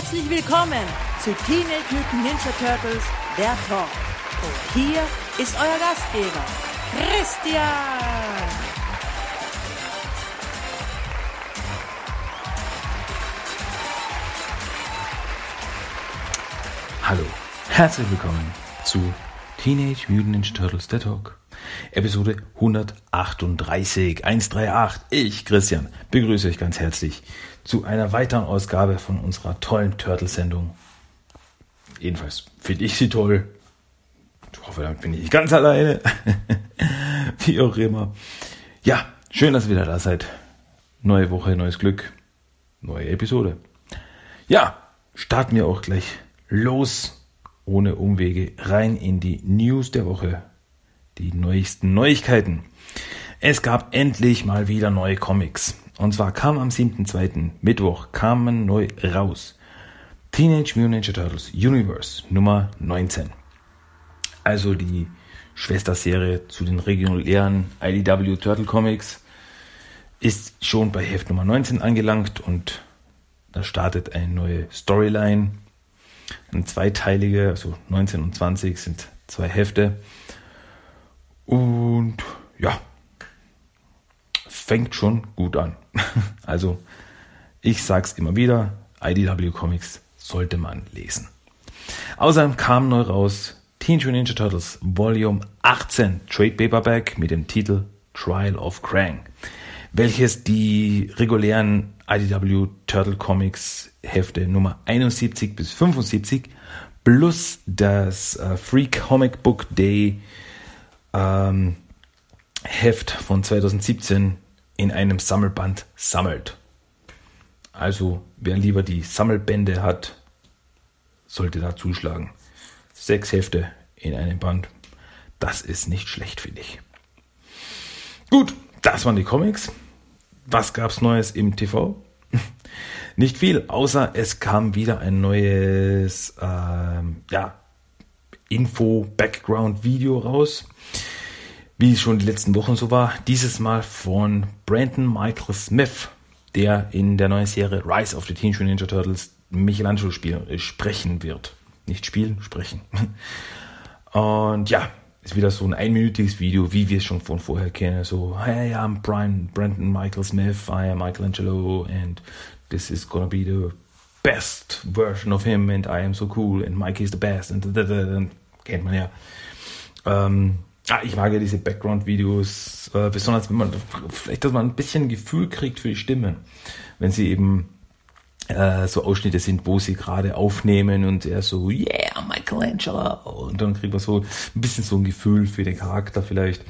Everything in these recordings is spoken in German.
Herzlich willkommen zu Teenage Mutant Ninja Turtles, der Talk. Und hier ist euer Gastgeber, Christian. Hallo, herzlich willkommen zu Teenage Mutant Ninja Turtles, der Talk. Episode 138, 138. Ich, Christian, begrüße euch ganz herzlich zu einer weiteren Ausgabe von unserer tollen Turtle-Sendung. Jedenfalls finde ich sie toll. Ich hoffe, damit bin ich nicht ganz alleine. Wie auch immer. Ja, schön, dass ihr wieder da seid. Neue Woche, neues Glück, neue Episode. Ja, starten wir auch gleich los, ohne Umwege, rein in die News der Woche. Die neuesten Neuigkeiten. Es gab endlich mal wieder neue Comics. Und zwar kam am 7.2. Mittwoch kamen neu raus Teenage Mutant Ninja Turtles Universe Nummer 19. Also die Schwesterserie zu den regulären IDW Turtle Comics ist schon bei Heft Nummer 19 angelangt und da startet eine neue Storyline. Eine zweiteilige, also 19 und 20 sind zwei Hefte. Und ja, fängt schon gut an. Also, ich sag's immer wieder, IDW Comics sollte man lesen. Außerdem kam neu raus Teenage Ninja Turtles Volume 18 Trade Paperback mit dem Titel Trial of Krang, welches die regulären IDW Turtle Comics Hefte Nummer 71 bis 75 plus das äh, Free Comic Book Day ähm, Heft von 2017 in einem Sammelband sammelt. Also wer lieber die Sammelbände hat, sollte da zuschlagen. Sechs Hefte in einem Band. Das ist nicht schlecht, finde ich. Gut, das waren die Comics. Was gab's Neues im TV? Nicht viel, außer es kam wieder ein neues ähm, ja, Info-Background-Video raus wie es schon die letzten Wochen so war, dieses Mal von Brandon Michael Smith, der in der neuen Serie Rise of the Teenage Ninja Turtles Michelangelo spiel, äh, sprechen wird. Nicht spielen, sprechen. Und ja, ist wieder so ein einminütiges Video, wie wir es schon von vorher kennen. So, hey, I'm Brian, Brandon Michael Smith, I am Michelangelo and this is gonna be the best version of him and I am so cool and Mike is the best and, da, kennt man ja. Ähm, Ah, ich mag ja diese Background-Videos, äh, besonders wenn man vielleicht, dass man ein bisschen Gefühl kriegt für die Stimme, wenn sie eben äh, so Ausschnitte sind, wo sie gerade aufnehmen und er so, yeah, Michelangelo. Und dann kriegt man so ein bisschen so ein Gefühl für den Charakter vielleicht.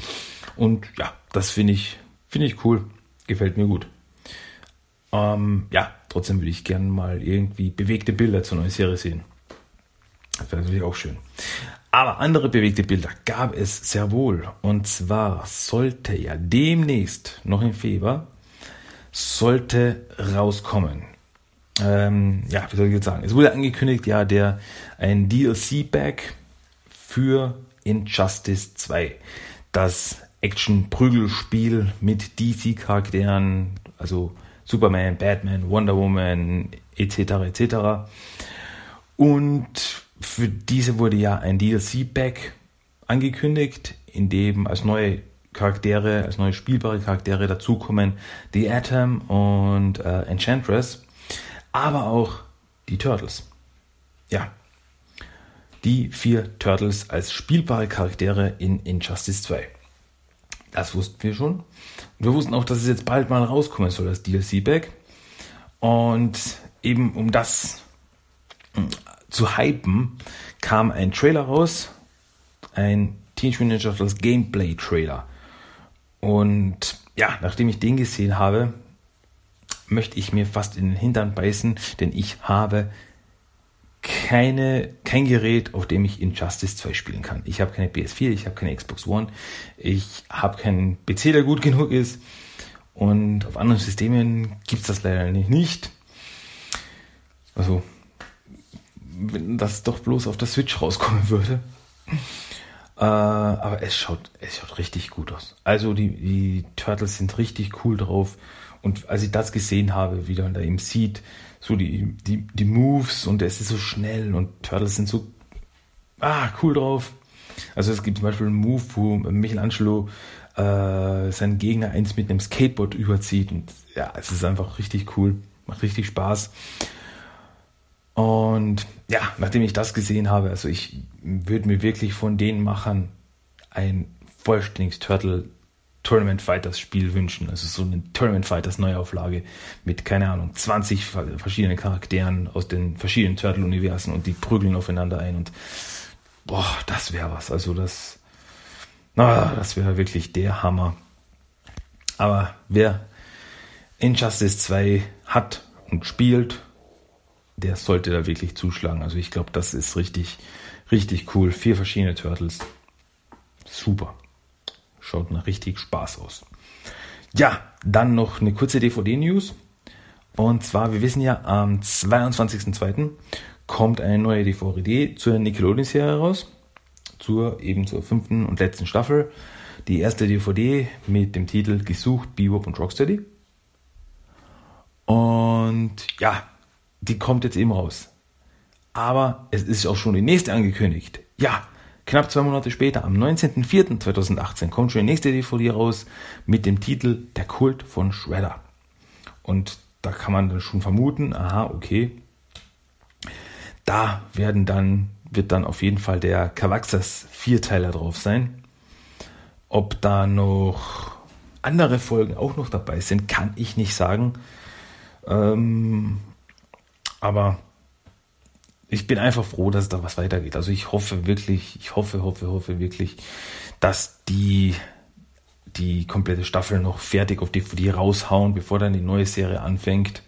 Und ja, das finde ich, finde ich cool. Gefällt mir gut. Ähm, ja, trotzdem würde ich gerne mal irgendwie bewegte Bilder zur neuen Serie sehen. Das wäre natürlich auch schön. Aber andere bewegte Bilder gab es sehr wohl. Und zwar sollte ja demnächst, noch im Februar, sollte rauskommen. Ähm, ja, wie soll ich jetzt sagen? Es wurde angekündigt, ja, der ein DLC-Back für Injustice 2. Das Action-Prügelspiel mit DC-Charakteren, also Superman, Batman, Wonder Woman, etc. etc. Und für diese wurde ja ein DLC-Pack angekündigt, in dem als neue Charaktere, als neue spielbare Charaktere dazukommen The Atom und äh, Enchantress, aber auch die Turtles. Ja, die vier Turtles als spielbare Charaktere in Injustice 2. Das wussten wir schon. Und wir wussten auch, dass es jetzt bald mal rauskommen soll, das DLC-Pack. Und eben um das zu hypen, kam ein Trailer raus, ein Teenage Mutant Ninja Turtles Gameplay Trailer. Und ja, nachdem ich den gesehen habe, möchte ich mir fast in den Hintern beißen, denn ich habe keine, kein Gerät, auf dem ich Injustice 2 spielen kann. Ich habe keine PS4, ich habe keine Xbox One, ich habe keinen PC, der gut genug ist. Und auf anderen Systemen gibt es das leider nicht. Also wenn das doch bloß auf der Switch rauskommen würde. Äh, aber es schaut, es schaut richtig gut aus. Also die, die Turtles sind richtig cool drauf und als ich das gesehen habe, wie man da eben sieht, so die, die, die Moves und es ist so schnell und Turtles sind so ah, cool drauf. Also es gibt zum Beispiel einen Move, wo Michelangelo äh, seinen Gegner eins mit einem Skateboard überzieht und ja, es ist einfach richtig cool, macht richtig Spaß. Und ja, nachdem ich das gesehen habe, also ich würde mir wirklich von den Machern ein vollständiges Turtle Tournament Fighters Spiel wünschen. Also so eine Tournament Fighters Neuauflage mit, keine Ahnung, 20 verschiedenen Charakteren aus den verschiedenen Turtle-Universen und die prügeln aufeinander ein und boah, das wäre was. Also das, na, das wäre wirklich der Hammer. Aber wer Injustice 2 hat und spielt, der sollte da wirklich zuschlagen. Also ich glaube, das ist richtig, richtig cool. Vier verschiedene Turtles. Super. Schaut nach richtig Spaß aus. Ja, dann noch eine kurze DVD-News. Und zwar, wir wissen ja, am 22.02. kommt eine neue DVD zur Nickelodeon-Serie raus. Zur, eben zur fünften und letzten Staffel. Die erste DVD mit dem Titel Gesucht, Bebop und Rocksteady. Und ja, die kommt jetzt eben raus. Aber es ist auch schon die nächste angekündigt. Ja, knapp zwei Monate später, am 19.04.2018, kommt schon die nächste DVD raus mit dem Titel Der Kult von Shredder. Und da kann man dann schon vermuten, aha, okay, da werden dann, wird dann auf jeden Fall der Cavaxas Vierteiler drauf sein. Ob da noch andere Folgen auch noch dabei sind, kann ich nicht sagen. Ähm, aber ich bin einfach froh, dass da was weitergeht. Also ich hoffe wirklich, ich hoffe, hoffe, hoffe wirklich, dass die die komplette Staffel noch fertig auf DVD raushauen, bevor dann die neue Serie anfängt.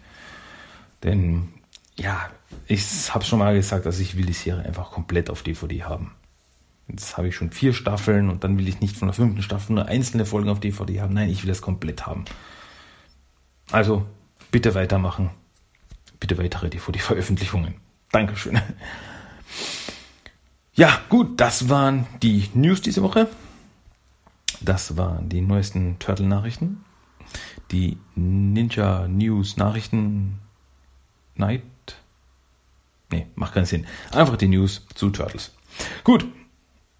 Denn ja, ich habe schon mal gesagt, dass ich will die Serie einfach komplett auf DVD haben. Jetzt habe ich schon vier Staffeln und dann will ich nicht von der fünften Staffel nur einzelne Folgen auf DVD haben. Nein, ich will das komplett haben. Also bitte weitermachen bitte weitere DVD-Veröffentlichungen. Dankeschön. Ja, gut, das waren die News diese Woche. Das waren die neuesten Turtle-Nachrichten. Die Ninja News Nachrichten Night. Nee, macht keinen Sinn. Einfach die News zu Turtles. Gut,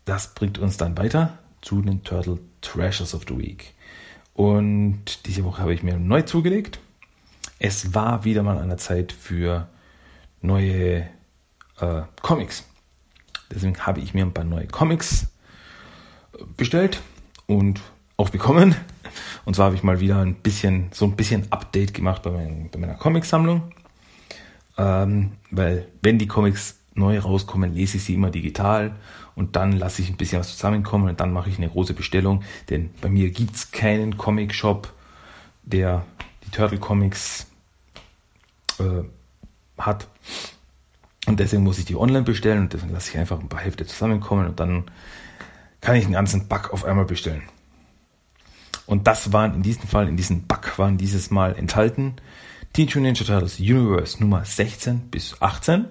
das bringt uns dann weiter zu den Turtle Treasures of the Week. Und diese Woche habe ich mir neu zugelegt es war wieder mal an der Zeit für neue äh, Comics. Deswegen habe ich mir ein paar neue Comics äh, bestellt und auch bekommen. Und zwar habe ich mal wieder ein bisschen, so ein bisschen Update gemacht bei, mein, bei meiner Comicsammlung. Ähm, weil wenn die Comics neu rauskommen, lese ich sie immer digital und dann lasse ich ein bisschen was zusammenkommen und dann mache ich eine große Bestellung. Denn bei mir gibt es keinen Comic-Shop, der die Turtle Comics äh, hat. Und deswegen muss ich die online bestellen und deswegen lasse ich einfach ein paar Hälfte zusammenkommen und dann kann ich einen ganzen Bug auf einmal bestellen. Und das waren in diesem Fall, in diesem Bug waren dieses Mal enthalten Teenage Mutant Ninja Turtles Universe Nummer 16 bis 18.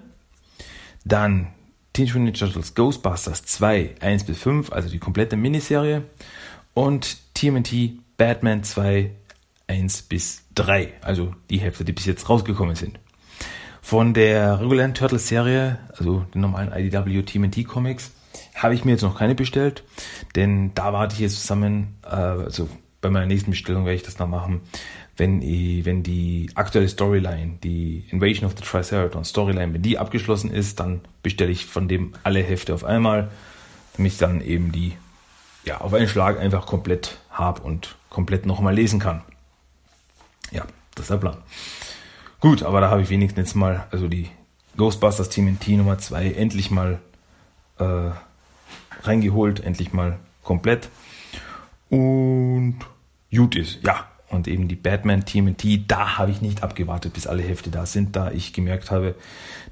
Dann Teenage Mutant Ninja Turtles Ghostbusters 2, 1 bis 5, also die komplette Miniserie. Und TMNT Batman 2, 1 bis 3, also die Hälfte, die bis jetzt rausgekommen sind. Von der regulären Turtles-Serie, also den normalen IDW TMNT Comics, habe ich mir jetzt noch keine bestellt, denn da warte ich jetzt zusammen, äh, also bei meiner nächsten Bestellung werde ich das noch machen, wenn, ich, wenn die aktuelle Storyline, die Invasion of the Triceratons Storyline, wenn die abgeschlossen ist, dann bestelle ich von dem alle Hefte auf einmal, damit ich dann eben die ja, auf einen Schlag einfach komplett habe und komplett nochmal lesen kann. Ja, das ist der Plan. Gut, aber da habe ich wenigstens jetzt mal, also die Ghostbusters TMNT Nummer 2 endlich mal äh, reingeholt, endlich mal komplett. Und gut ist, ja. Und eben die Batman TMNT, da habe ich nicht abgewartet, bis alle Hefte da sind, da ich gemerkt habe,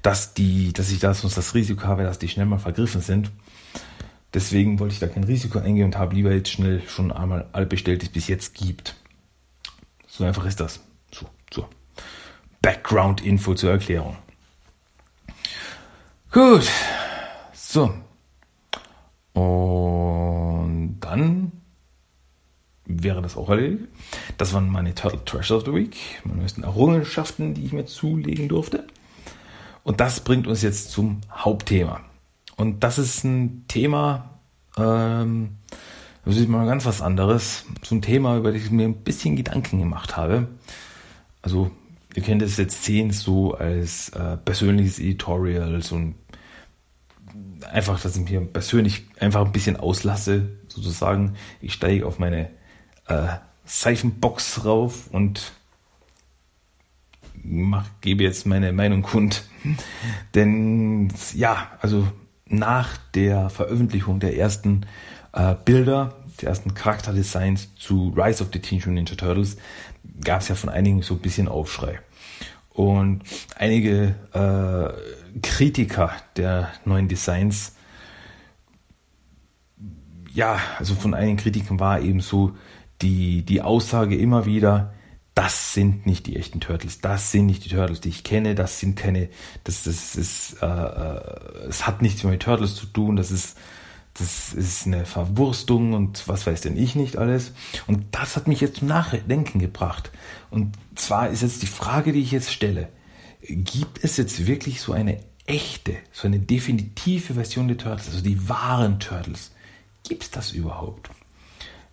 dass die, dass ich da sonst das Risiko habe, dass die schnell mal vergriffen sind. Deswegen wollte ich da kein Risiko eingehen und habe lieber jetzt schnell schon einmal all bestellt, die es bis jetzt gibt. So einfach ist das. So, so. Background-Info zur Erklärung. Gut. So. Und dann wäre das auch erledigt. Das waren meine Turtle Treasure of the Week, meine neuesten Errungenschaften, die ich mir zulegen durfte. Und das bringt uns jetzt zum Hauptthema. Und das ist ein Thema, ähm, das ist mal ganz was anderes. So ein Thema, über das ich mir ein bisschen Gedanken gemacht habe. Also, ihr kennt es jetzt sehen so als äh, persönliches Editorial, so ein einfach, dass ich mir persönlich einfach ein bisschen auslasse, sozusagen. Ich steige auf meine äh, Seifenbox rauf und mach, gebe jetzt meine Meinung kund. Denn ja, also nach der Veröffentlichung der ersten äh, Bilder, der ersten Charakterdesigns zu Rise of the Teenage Mutant Ninja Turtles, gab es ja von einigen so ein bisschen Aufschrei. Und einige äh, Kritiker der neuen Designs, ja, also von einigen Kritikern war eben so die, die Aussage immer wieder, das sind nicht die echten Turtles, das sind nicht die Turtles, die ich kenne, das sind keine, das, das ist, äh, äh, es hat nichts mit Turtles zu tun, das ist, das ist eine Verwurstung und was weiß denn ich nicht alles. Und das hat mich jetzt zum Nachdenken gebracht. Und zwar ist jetzt die Frage, die ich jetzt stelle, gibt es jetzt wirklich so eine echte, so eine definitive Version der Turtles, also die wahren Turtles? Gibt es das überhaupt?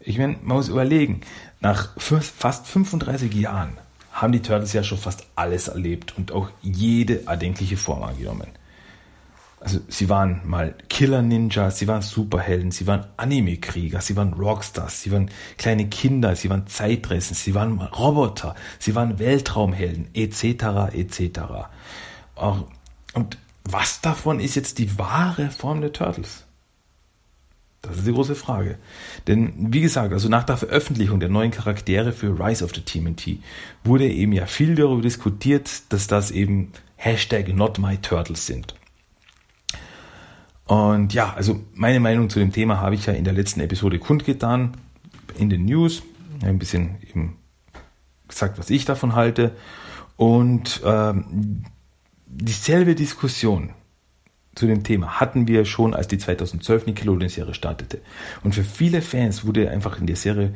Ich meine, man muss überlegen, nach fast 35 Jahren haben die Turtles ja schon fast alles erlebt und auch jede erdenkliche Form angenommen. Also sie waren mal Killer-Ninjas, sie waren Superhelden, sie waren Anime-Krieger, sie waren Rockstars, sie waren kleine Kinder, sie waren Zeitressen, sie waren Roboter, sie waren Weltraumhelden, etc., etc. Und was davon ist jetzt die wahre Form der Turtles? Das ist die große Frage. Denn wie gesagt, also nach der Veröffentlichung der neuen Charaktere für Rise of the TMNT wurde eben ja viel darüber diskutiert, dass das eben Hashtag Not My Turtles sind. Und ja, also meine Meinung zu dem Thema habe ich ja in der letzten Episode kundgetan, in den News, ein bisschen eben gesagt, was ich davon halte. Und ähm, dieselbe Diskussion zu dem Thema hatten wir schon, als die 2012 Nickelodeon-Serie startete. Und für viele Fans wurde einfach in der Serie,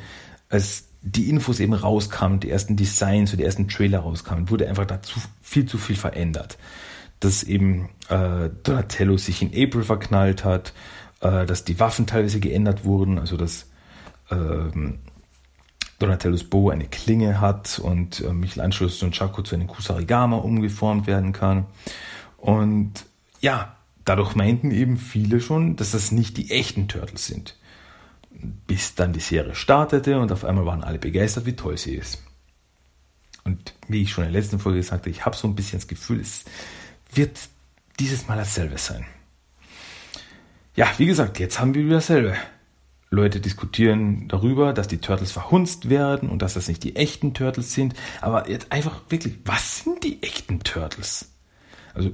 als die Infos eben rauskamen, die ersten Designs und die ersten Trailer rauskamen, wurde einfach dazu viel zu viel verändert. Dass eben äh, Donatello sich in April verknallt hat, äh, dass die Waffen teilweise geändert wurden, also dass ähm, Donatellos Bow eine Klinge hat und äh, Michelangelo und Chaco zu einem Kusarigama umgeformt werden kann. Und ja, dadurch meinten eben viele schon, dass das nicht die echten Turtles sind. Bis dann die Serie startete und auf einmal waren alle begeistert, wie toll sie ist. Und wie ich schon in der letzten Folge gesagt habe, ich habe so ein bisschen das Gefühl, es wird dieses Mal dasselbe sein. Ja, wie gesagt, jetzt haben wir wieder dasselbe. Leute diskutieren darüber, dass die Turtles verhunzt werden und dass das nicht die echten Turtles sind. Aber jetzt einfach wirklich, was sind die echten Turtles? Also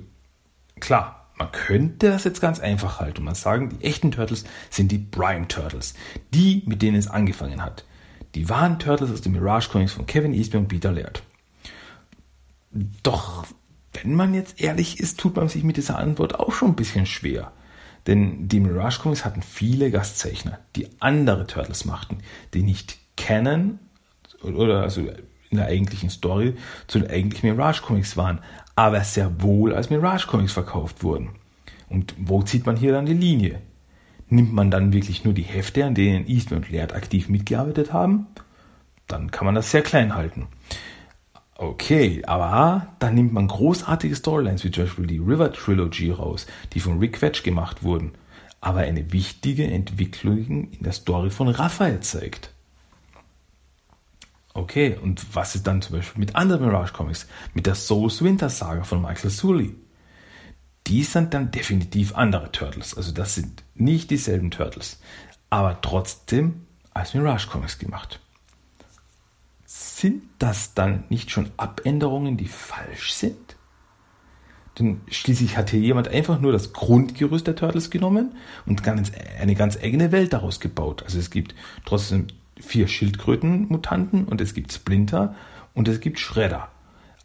klar, man könnte das jetzt ganz einfach halten und man sagen, die echten Turtles sind die Prime Turtles. Die, mit denen es angefangen hat. Die wahren Turtles aus den Mirage Comics von Kevin Eastman und Peter Laird. Doch, wenn man jetzt ehrlich ist, tut man sich mit dieser Antwort auch schon ein bisschen schwer. Denn die Mirage Comics hatten viele Gastzeichner, die andere Turtles machten, die nicht kennen oder also in der eigentlichen Story zu den eigentlichen Mirage Comics waren, aber sehr wohl als Mirage Comics verkauft wurden. Und wo zieht man hier dann die Linie? Nimmt man dann wirklich nur die Hefte, an denen Eastman und Laird aktiv mitgearbeitet haben? Dann kann man das sehr klein halten. Okay, aber dann nimmt man großartige Storylines wie zum Beispiel die River Trilogy raus, die von Rick Vetch gemacht wurden, aber eine wichtige Entwicklung in der Story von Raphael zeigt. Okay, und was ist dann zum Beispiel mit anderen Mirage Comics? Mit der Souls Winter Saga von Michael Sully. Die sind dann definitiv andere Turtles. Also das sind nicht dieselben Turtles. Aber trotzdem als Mirage Comics gemacht. Sind das dann nicht schon Abänderungen, die falsch sind? Denn schließlich hat hier jemand einfach nur das Grundgerüst der Turtles genommen und ganz, eine ganz eigene Welt daraus gebaut. Also es gibt trotzdem vier Schildkrötenmutanten und es gibt Splinter und es gibt Shredder.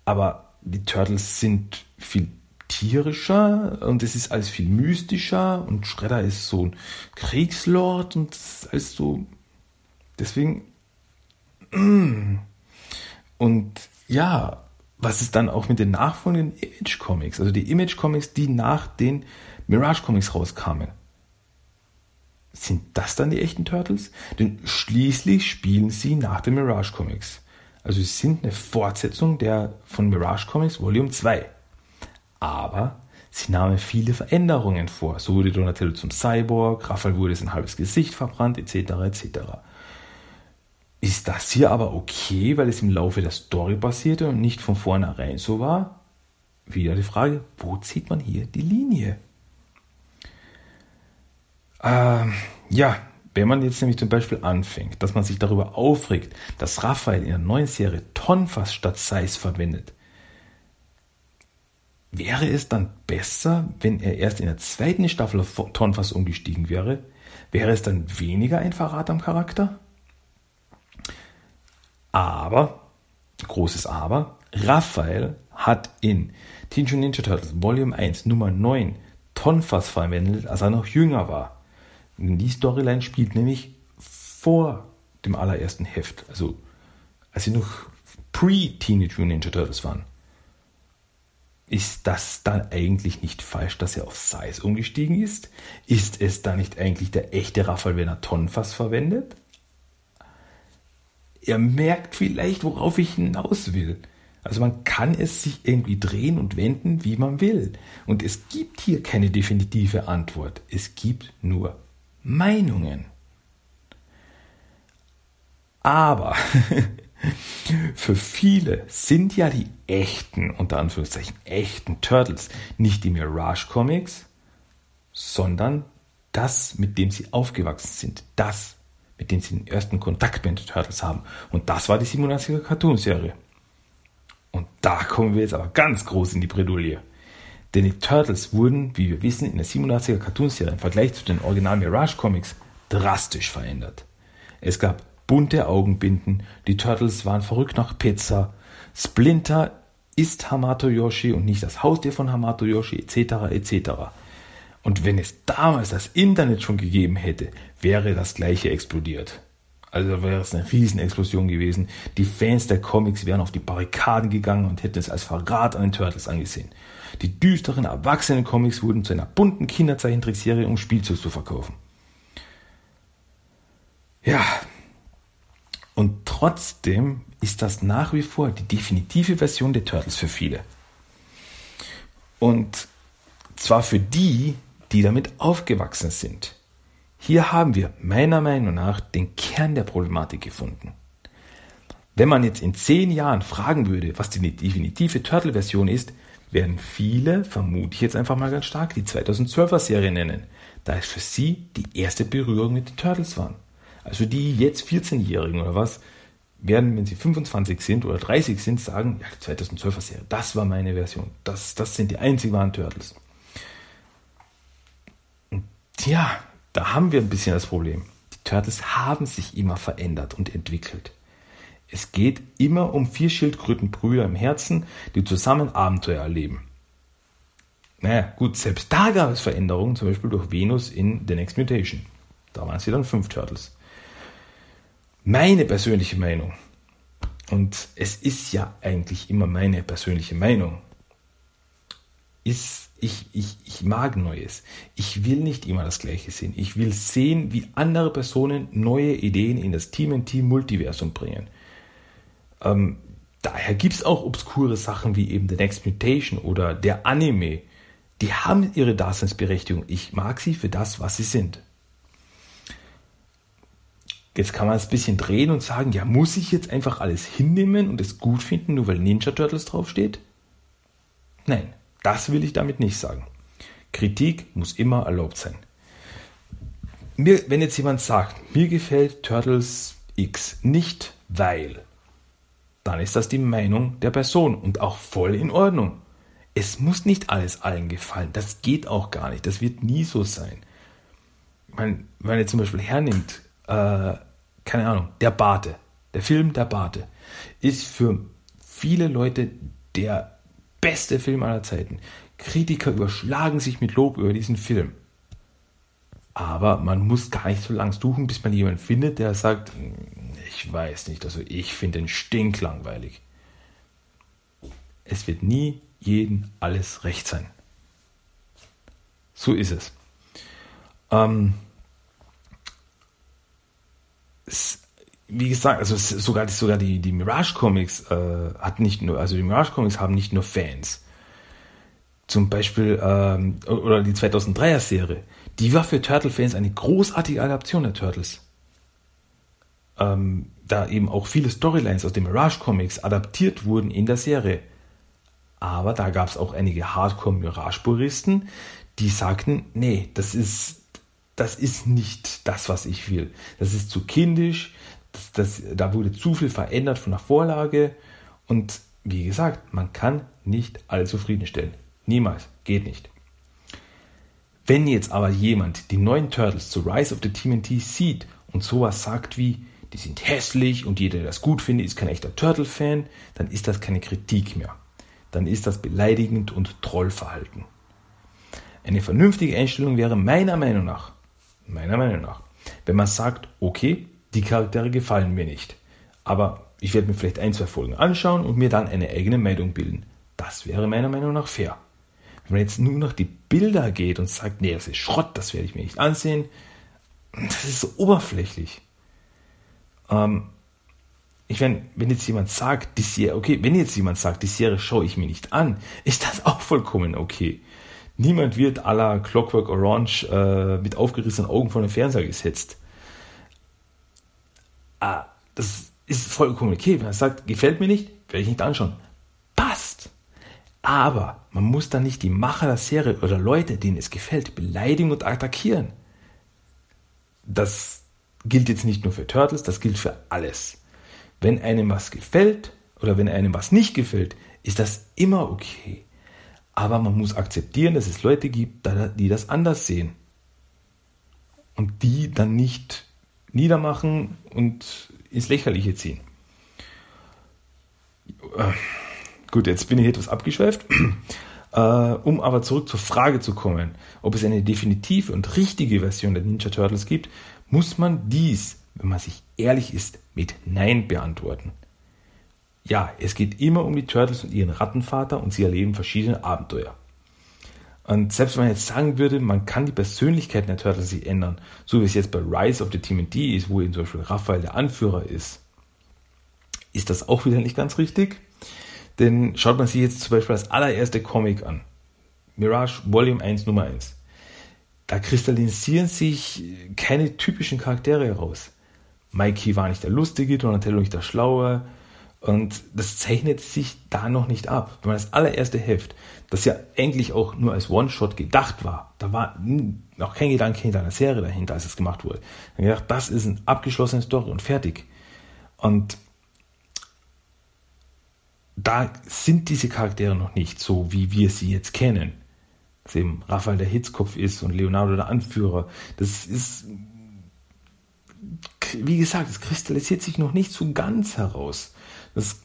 Aber die Turtles sind viel tierischer und es ist alles viel mystischer und Shredder ist so ein Kriegslord und es ist alles so. Deswegen. Und ja, was ist dann auch mit den nachfolgenden Image Comics, also die Image Comics, die nach den Mirage Comics rauskamen? Sind das dann die echten Turtles? Denn schließlich spielen sie nach den Mirage Comics. Also sie sind eine Fortsetzung der von Mirage Comics Volume 2. Aber sie nahmen viele Veränderungen vor. So wurde Donatello zum Cyborg, Raphael wurde sein halbes Gesicht verbrannt, etc. etc. Ist das hier aber okay, weil es im Laufe der Story passierte und nicht von vornherein so war? Wieder die Frage, wo zieht man hier die Linie? Ähm, ja, wenn man jetzt nämlich zum Beispiel anfängt, dass man sich darüber aufregt, dass Raphael in der neuen Serie Tonfass statt Size verwendet, wäre es dann besser, wenn er erst in der zweiten Staffel auf Tonfass umgestiegen wäre? Wäre es dann weniger ein Verrat am Charakter? Aber, großes Aber, Raphael hat in Teenage Ninja Turtles Volume 1 Nummer 9 Tonfass verwendet, als er noch jünger war. Die Storyline spielt nämlich vor dem allerersten Heft, also als sie noch pre-Teenage Mutant Ninja Turtles waren. Ist das dann eigentlich nicht falsch, dass er auf Size umgestiegen ist? Ist es da nicht eigentlich der echte Raphael, wenn er Tonfass verwendet? Er merkt vielleicht, worauf ich hinaus will. Also man kann es sich irgendwie drehen und wenden, wie man will. Und es gibt hier keine definitive Antwort. Es gibt nur Meinungen. Aber für viele sind ja die echten, unter Anführungszeichen, echten Turtles nicht die Mirage Comics, sondern das, mit dem sie aufgewachsen sind. Das, mit dem sie den ersten Kontakt mit den Turtles haben. Und das war die 87er Cartoon-Serie. Und da kommen wir jetzt aber ganz groß in die Bredouille. Denn die Turtles wurden, wie wir wissen, in der 87er Cartoon-Serie im Vergleich zu den Original Mirage Comics drastisch verändert. Es gab bunte Augenbinden, die Turtles waren verrückt nach Pizza, Splinter ist Hamato Yoshi und nicht das Haustier von Hamato Yoshi, etc. etc. Und wenn es damals das Internet schon gegeben hätte, wäre das gleiche explodiert. Also wäre es eine Riesenexplosion gewesen. Die Fans der Comics wären auf die Barrikaden gegangen und hätten es als Verrat an den Turtles angesehen. Die düsteren, erwachsenen Comics wurden zu einer bunten Kinderzeichentrickserie, um Spielzeug zu verkaufen. Ja. Und trotzdem ist das nach wie vor die definitive Version der Turtles für viele. Und zwar für die, die damit aufgewachsen sind. Hier haben wir meiner Meinung nach den Kern der Problematik gefunden. Wenn man jetzt in zehn Jahren fragen würde, was die definitive Turtle-Version ist, werden viele, vermute ich jetzt einfach mal ganz stark, die 2012er Serie nennen, da es für sie die erste Berührung mit den Turtles waren. Also die jetzt 14-Jährigen oder was, werden, wenn sie 25 sind oder 30 sind, sagen, ja, die 2012er Serie, das war meine Version. Das, das sind die einzig wahren Turtles. Tja, da haben wir ein bisschen das Problem. Die Turtles haben sich immer verändert und entwickelt. Es geht immer um vier Schildkrötenbrüder im Herzen, die zusammen Abenteuer erleben. Naja, gut, selbst da gab es Veränderungen, zum Beispiel durch Venus in The Next Mutation. Da waren es dann fünf Turtles. Meine persönliche Meinung, und es ist ja eigentlich immer meine persönliche Meinung, ist ich, ich, ich mag Neues. Ich will nicht immer das Gleiche sehen. Ich will sehen, wie andere Personen neue Ideen in das Team-in-Team-Multiversum bringen. Ähm, daher gibt es auch obskure Sachen wie eben The Next Mutation oder der Anime. Die haben ihre Daseinsberechtigung. Ich mag sie für das, was sie sind. Jetzt kann man es ein bisschen drehen und sagen, ja, muss ich jetzt einfach alles hinnehmen und es gut finden, nur weil Ninja Turtles draufsteht? Nein. Das will ich damit nicht sagen. Kritik muss immer erlaubt sein. Mir, wenn jetzt jemand sagt, mir gefällt Turtles X nicht, weil, dann ist das die Meinung der Person und auch voll in Ordnung. Es muss nicht alles allen gefallen. Das geht auch gar nicht. Das wird nie so sein. wenn jetzt zum Beispiel hernimmt, äh, keine Ahnung, der Bate, der Film Der Bate, ist für viele Leute der beste Film aller Zeiten. Kritiker überschlagen sich mit Lob über diesen Film. Aber man muss gar nicht so lange suchen, bis man jemanden findet, der sagt, ich weiß nicht, also ich finde den stinklangweilig. Es wird nie jeden alles recht sein. So ist es. Ähm, es wie gesagt, also sogar, sogar die, die Mirage Comics äh, hat nicht nur, also die Mirage Comics haben nicht nur Fans. Zum Beispiel, ähm, oder die 2003er Serie, die war für Turtle-Fans eine großartige Adaption der Turtles. Ähm, da eben auch viele Storylines aus den Mirage Comics adaptiert wurden in der Serie. Aber da gab es auch einige Hardcore-Mirage-Puristen, die sagten, nee, das ist, das ist nicht das, was ich will. Das ist zu kindisch, das, das, da wurde zu viel verändert von der Vorlage. Und wie gesagt, man kann nicht alle zufriedenstellen. Niemals. Geht nicht. Wenn jetzt aber jemand die neuen Turtles zu Rise of the TMNT sieht und sowas sagt wie, die sind hässlich und jeder, der das gut findet, ist kein echter Turtle-Fan, dann ist das keine Kritik mehr. Dann ist das beleidigend und Trollverhalten. Eine vernünftige Einstellung wäre meiner Meinung nach, meiner Meinung nach, wenn man sagt, okay, die Charaktere gefallen mir nicht. Aber ich werde mir vielleicht ein, zwei Folgen anschauen und mir dann eine eigene Meinung bilden. Das wäre meiner Meinung nach fair. Wenn man jetzt nur nach die Bilder geht und sagt, nee, das ist Schrott, das werde ich mir nicht ansehen, das ist so oberflächlich. Ähm, ich meine, wenn jetzt jemand sagt, die Serie, okay, wenn jetzt jemand sagt, die Serie schaue ich mir nicht an, ist das auch vollkommen okay. Niemand wird à la Clockwork Orange äh, mit aufgerissenen Augen vor den Fernseher gesetzt ah, das ist vollkommen okay. Wenn er sagt, gefällt mir nicht, werde ich nicht anschauen. Passt. Aber man muss dann nicht die Macher der Serie oder Leute, denen es gefällt, beleidigen und attackieren. Das gilt jetzt nicht nur für Turtles, das gilt für alles. Wenn einem was gefällt oder wenn einem was nicht gefällt, ist das immer okay. Aber man muss akzeptieren, dass es Leute gibt, die das anders sehen. Und die dann nicht niedermachen und ins Lächerliche ziehen. Äh, gut, jetzt bin ich etwas abgeschweift. Äh, um aber zurück zur Frage zu kommen, ob es eine definitive und richtige Version der Ninja Turtles gibt, muss man dies, wenn man sich ehrlich ist, mit Nein beantworten. Ja, es geht immer um die Turtles und ihren Rattenvater und sie erleben verschiedene Abenteuer. Und selbst wenn man jetzt sagen würde, man kann die Persönlichkeiten der Turtles sich ändern, so wie es jetzt bei Rise of the TMNT ist, wo eben zum Beispiel Raphael der Anführer ist, ist das auch wieder nicht ganz richtig. Denn schaut man sich jetzt zum Beispiel das allererste Comic an. Mirage Volume 1 Nummer 1. Da kristallisieren sich keine typischen Charaktere heraus. Mikey war nicht der Lustige, Donatello nicht der Schlaue, und das zeichnet sich da noch nicht ab. Wenn man das allererste Heft, das ja eigentlich auch nur als One-Shot gedacht war, da war noch kein Gedanke hinter einer Serie dahinter, als es gemacht wurde. Dann gedacht, das ist ein abgeschlossene Story und fertig. Und da sind diese Charaktere noch nicht so, wie wir sie jetzt kennen. Dass eben Raphael der Hitzkopf ist und Leonardo der Anführer. Das ist, wie gesagt, es kristallisiert sich noch nicht so ganz heraus. Das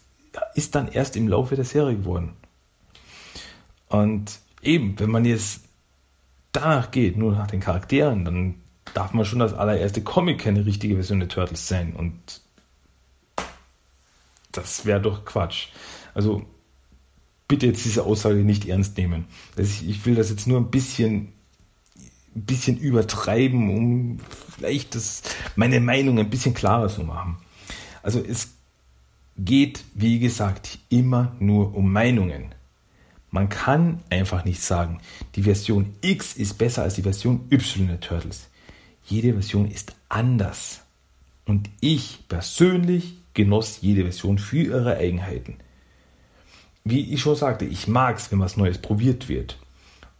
ist dann erst im Laufe der Serie geworden. Und eben, wenn man jetzt danach geht, nur nach den Charakteren, dann darf man schon das allererste Comic keine richtige Version der Turtles sein. Und das wäre doch Quatsch. Also bitte jetzt diese Aussage nicht ernst nehmen. Ich, will das jetzt nur ein bisschen, ein bisschen übertreiben, um vielleicht das, meine Meinung ein bisschen klarer zu machen. Also es geht, wie gesagt, immer nur um Meinungen. Man kann einfach nicht sagen, die Version X ist besser als die Version Y der Turtles. Jede Version ist anders. Und ich persönlich genoss jede Version für ihre Eigenheiten. Wie ich schon sagte, ich mag es, wenn was Neues probiert wird.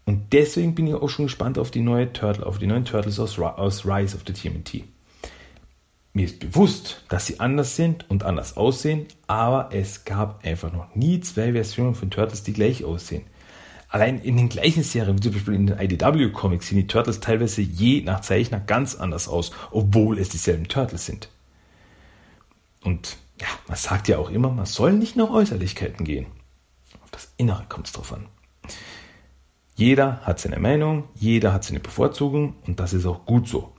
Und deswegen bin ich auch schon gespannt auf die neue Turtle, auf die neuen Turtles aus, Rise of the TMNT. Mir ist bewusst, dass sie anders sind und anders aussehen, aber es gab einfach noch nie zwei Versionen von Turtles, die gleich aussehen. Allein in den gleichen Serien, wie zum Beispiel in den IDW-Comics, sehen die Turtles teilweise je nach Zeichner ganz anders aus, obwohl es dieselben Turtles sind. Und ja, man sagt ja auch immer, man soll nicht nach Äußerlichkeiten gehen. Auf das Innere kommt es drauf an. Jeder hat seine Meinung, jeder hat seine Bevorzugung und das ist auch gut so.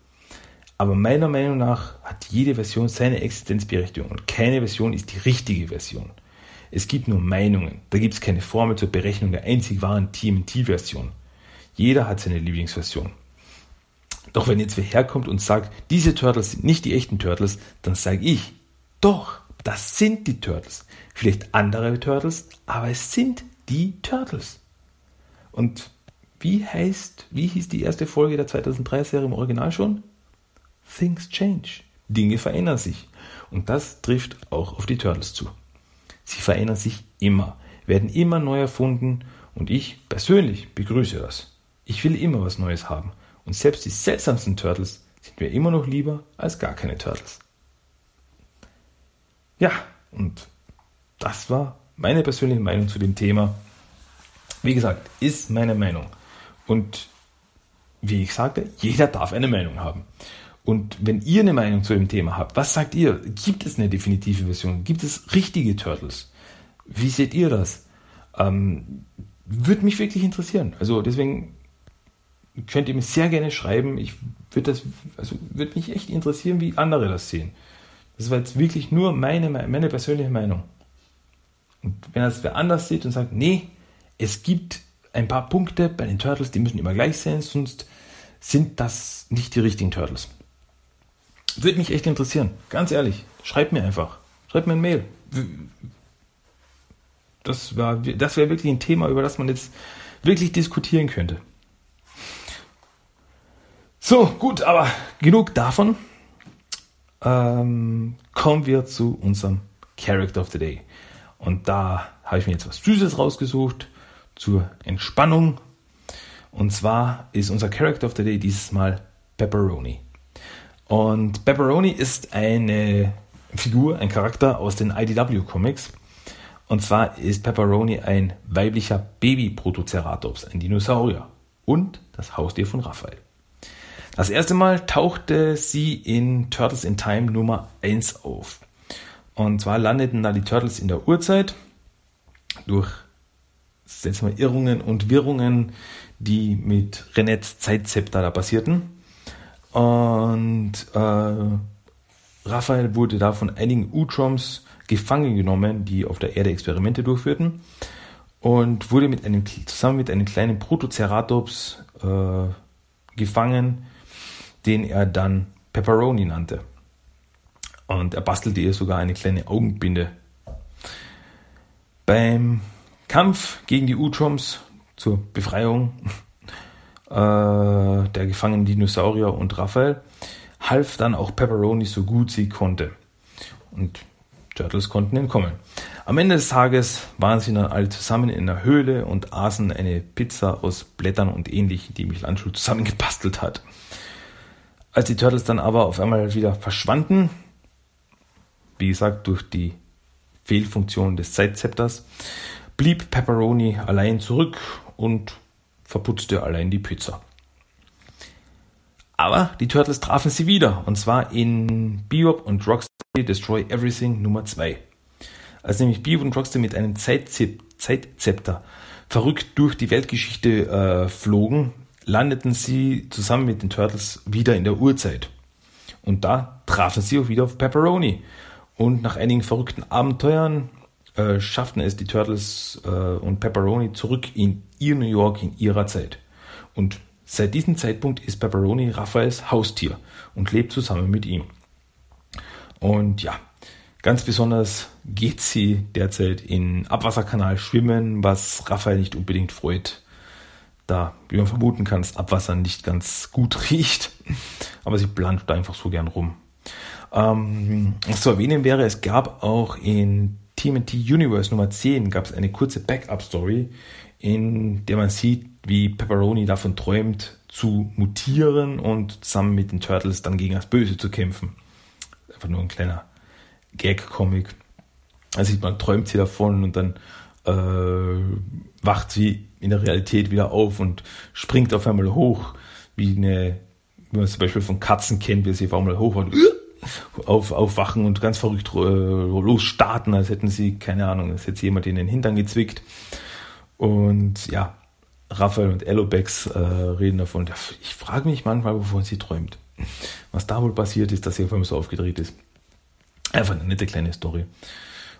Aber meiner Meinung nach hat jede Version seine Existenzberechtigung und keine Version ist die richtige Version. Es gibt nur Meinungen, da gibt es keine Formel zur Berechnung der einzig wahren TMT-Version. Jeder hat seine Lieblingsversion. Doch wenn jetzt wer herkommt und sagt, diese Turtles sind nicht die echten Turtles, dann sage ich, doch, das sind die Turtles. Vielleicht andere Turtles, aber es sind die Turtles. Und wie heißt, wie hieß die erste Folge der 2003-Serie im Original schon? Things change. Dinge verändern sich. Und das trifft auch auf die Turtles zu. Sie verändern sich immer, werden immer neu erfunden und ich persönlich begrüße das. Ich will immer was Neues haben. Und selbst die seltsamsten Turtles sind mir immer noch lieber als gar keine Turtles. Ja, und das war meine persönliche Meinung zu dem Thema. Wie gesagt, ist meine Meinung. Und wie ich sagte, jeder darf eine Meinung haben. Und wenn ihr eine Meinung zu dem Thema habt, was sagt ihr? Gibt es eine definitive Version? Gibt es richtige Turtles? Wie seht ihr das? Ähm, würde mich wirklich interessieren. Also deswegen könnt ihr mir sehr gerne schreiben. Ich würde das, also würde mich echt interessieren, wie andere das sehen. Das war jetzt wirklich nur meine, meine persönliche Meinung. Und wenn das wer anders sieht und sagt, nee, es gibt ein paar Punkte bei den Turtles, die müssen immer gleich sein, sonst sind das nicht die richtigen Turtles. Würde mich echt interessieren, ganz ehrlich. Schreibt mir einfach. Schreibt mir ein Mail. Das, das wäre wirklich ein Thema, über das man jetzt wirklich diskutieren könnte. So, gut, aber genug davon. Ähm, kommen wir zu unserem Character of the Day. Und da habe ich mir jetzt was Süßes rausgesucht zur Entspannung. Und zwar ist unser Character of the Day dieses Mal Pepperoni. Und Pepperoni ist eine Figur, ein Charakter aus den IDW Comics. Und zwar ist Pepperoni ein weiblicher Baby-Protoceratops, ein Dinosaurier und das Haustier von Raphael. Das erste Mal tauchte sie in Turtles in Time Nummer 1 auf. Und zwar landeten da die Turtles in der Urzeit durch jetzt mal Irrungen und Wirrungen, die mit Renets Zeitzepter da passierten. Und äh, Raphael wurde da von einigen Utroms gefangen genommen, die auf der Erde Experimente durchführten und wurde mit einem, zusammen mit einem kleinen Protoceratops äh, gefangen, den er dann Pepperoni nannte. Und er bastelte ihr sogar eine kleine Augenbinde. Beim Kampf gegen die Utroms zur Befreiung äh, der gefangenen Dinosaurier und Raphael, half dann auch Pepperoni so gut sie konnte. Und Turtles konnten entkommen. Am Ende des Tages waren sie dann alle zusammen in der Höhle und aßen eine Pizza aus Blättern und ähnlichem, die Michelangelo zusammengebastelt hat. Als die Turtles dann aber auf einmal wieder verschwanden, wie gesagt durch die Fehlfunktion des Zeitzepters, blieb Pepperoni allein zurück und verputzte allein die Pizza. Aber die Turtles trafen sie wieder, und zwar in Bebop und Rocksteady Destroy Everything Nummer 2. Als nämlich Bebop und Rocksteady mit einem Zeitzepter verrückt durch die Weltgeschichte äh, flogen, landeten sie zusammen mit den Turtles wieder in der Urzeit. Und da trafen sie auch wieder auf Pepperoni. Und nach einigen verrückten Abenteuern äh, schafften es die Turtles äh, und Pepperoni zurück in ihr New York in ihrer Zeit. Und seit diesem Zeitpunkt ist Pepperoni Raphaels Haustier und lebt zusammen mit ihm. Und ja, ganz besonders geht sie derzeit in Abwasserkanal schwimmen, was Raphael nicht unbedingt freut. Da, wie man vermuten kann, das Abwasser nicht ganz gut riecht. Aber sie planscht einfach so gern rum. Ähm, was zu erwähnen wäre, es gab auch in TMT Universe Nummer 10 gab es eine kurze Backup-Story, in der man sieht, wie Pepperoni davon träumt, zu mutieren und zusammen mit den Turtles dann gegen das Böse zu kämpfen. Einfach nur ein kleiner Gag-Comic. Da sieht man, träumt sie davon und dann äh, wacht sie in der Realität wieder auf und springt auf einmal hoch, wie eine, wie man zum Beispiel von Katzen kennt, wie sie auf einmal hoch und auf, aufwachen und ganz verrückt äh, losstarten, als hätten sie, keine Ahnung, als hätte jemand in den Hintern gezwickt. Und ja, Raphael und Elobex äh, reden davon. Ich frage mich manchmal, wovon sie träumt. Was da wohl passiert ist, dass sie auf einmal so aufgedreht ist. Einfach eine nette kleine Story.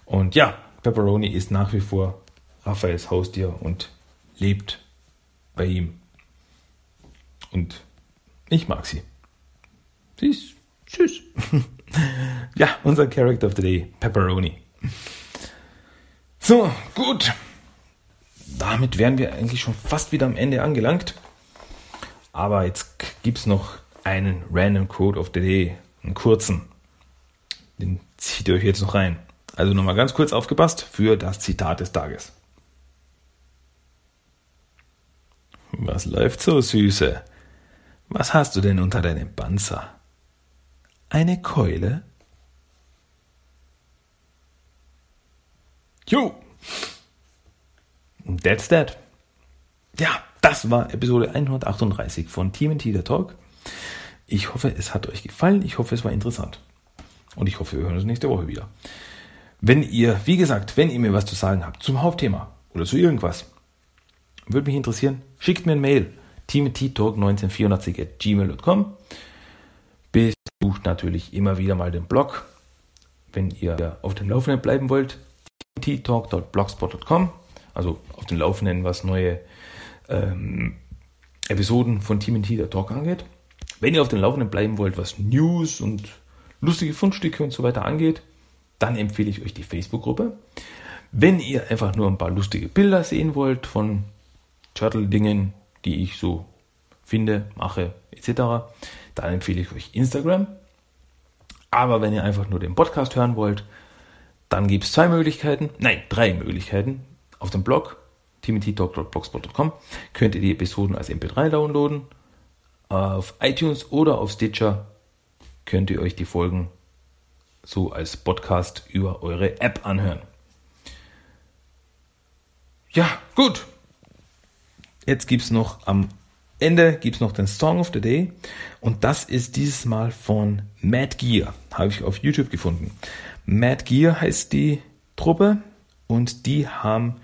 Und ja, Pepperoni ist nach wie vor Raphaels Haustier und lebt bei ihm. Und ich mag sie. Sie ist süß. ja, unser Character of the Day, Pepperoni. So, gut. Damit wären wir eigentlich schon fast wieder am Ende angelangt. Aber jetzt gibt es noch einen Random Code of the Day, einen kurzen. Den zieht ihr euch jetzt noch rein. Also nochmal ganz kurz aufgepasst für das Zitat des Tages. Was läuft so, Süße? Was hast du denn unter deinem Panzer? Eine Keule? Jo! That's that. Ja, das war Episode 138 von Team der Talk. Ich hoffe, es hat euch gefallen. Ich hoffe, es war interessant. Und ich hoffe, wir hören uns nächste Woche wieder. Wenn ihr, wie gesagt, wenn ihr mir was zu sagen habt zum Hauptthema oder zu irgendwas, würde mich interessieren, schickt mir ein Mail. teamtalk1984 at gmail.com. Besucht natürlich immer wieder mal den Blog, wenn ihr auf dem Laufenden bleiben wollt. teamtalk.blogspot.com. Also auf dem Laufenden, was neue ähm, Episoden von Team der Talk angeht. Wenn ihr auf dem Laufenden bleiben wollt, was News und lustige Fundstücke und so weiter angeht, dann empfehle ich euch die Facebook-Gruppe. Wenn ihr einfach nur ein paar lustige Bilder sehen wollt von Turtle-Dingen, die ich so finde, mache, etc., dann empfehle ich euch Instagram. Aber wenn ihr einfach nur den Podcast hören wollt, dann gibt es zwei Möglichkeiten, nein, drei Möglichkeiten. Auf dem Blog timothytalk.blogspot.com könnt ihr die Episoden als MP3 downloaden. Auf iTunes oder auf Stitcher könnt ihr euch die Folgen so als Podcast über eure App anhören. Ja, gut. Jetzt gibt es noch am Ende gibt's noch den Song of the Day und das ist dieses Mal von Mad Gear. Habe ich auf YouTube gefunden. Mad Gear heißt die Truppe und die haben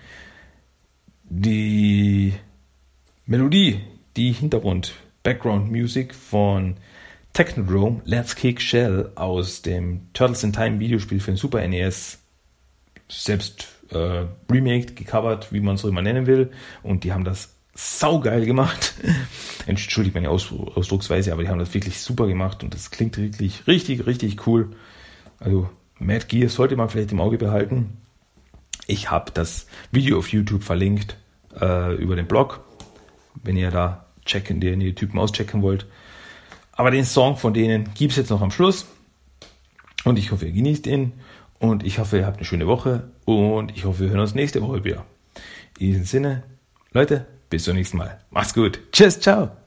die Melodie, die Hintergrund, Background Music von Technodrome Let's Kick Shell aus dem Turtles in Time Videospiel für den Super NES selbst äh, remaked, gecovert, wie man es so immer nennen will. Und die haben das saugeil gemacht. Entschuldigt meine Aus Ausdrucksweise, aber die haben das wirklich super gemacht und das klingt wirklich richtig, richtig cool. Also Mad Gear sollte man vielleicht im Auge behalten. Ich habe das Video auf YouTube verlinkt äh, über den Blog, wenn ihr da checken, den die Typen auschecken wollt. Aber den Song von denen gibt es jetzt noch am Schluss. Und ich hoffe, ihr genießt ihn. Und ich hoffe, ihr habt eine schöne Woche. Und ich hoffe, wir hören uns nächste Woche wieder. In diesem Sinne, Leute, bis zum nächsten Mal. Macht's gut. Tschüss, ciao.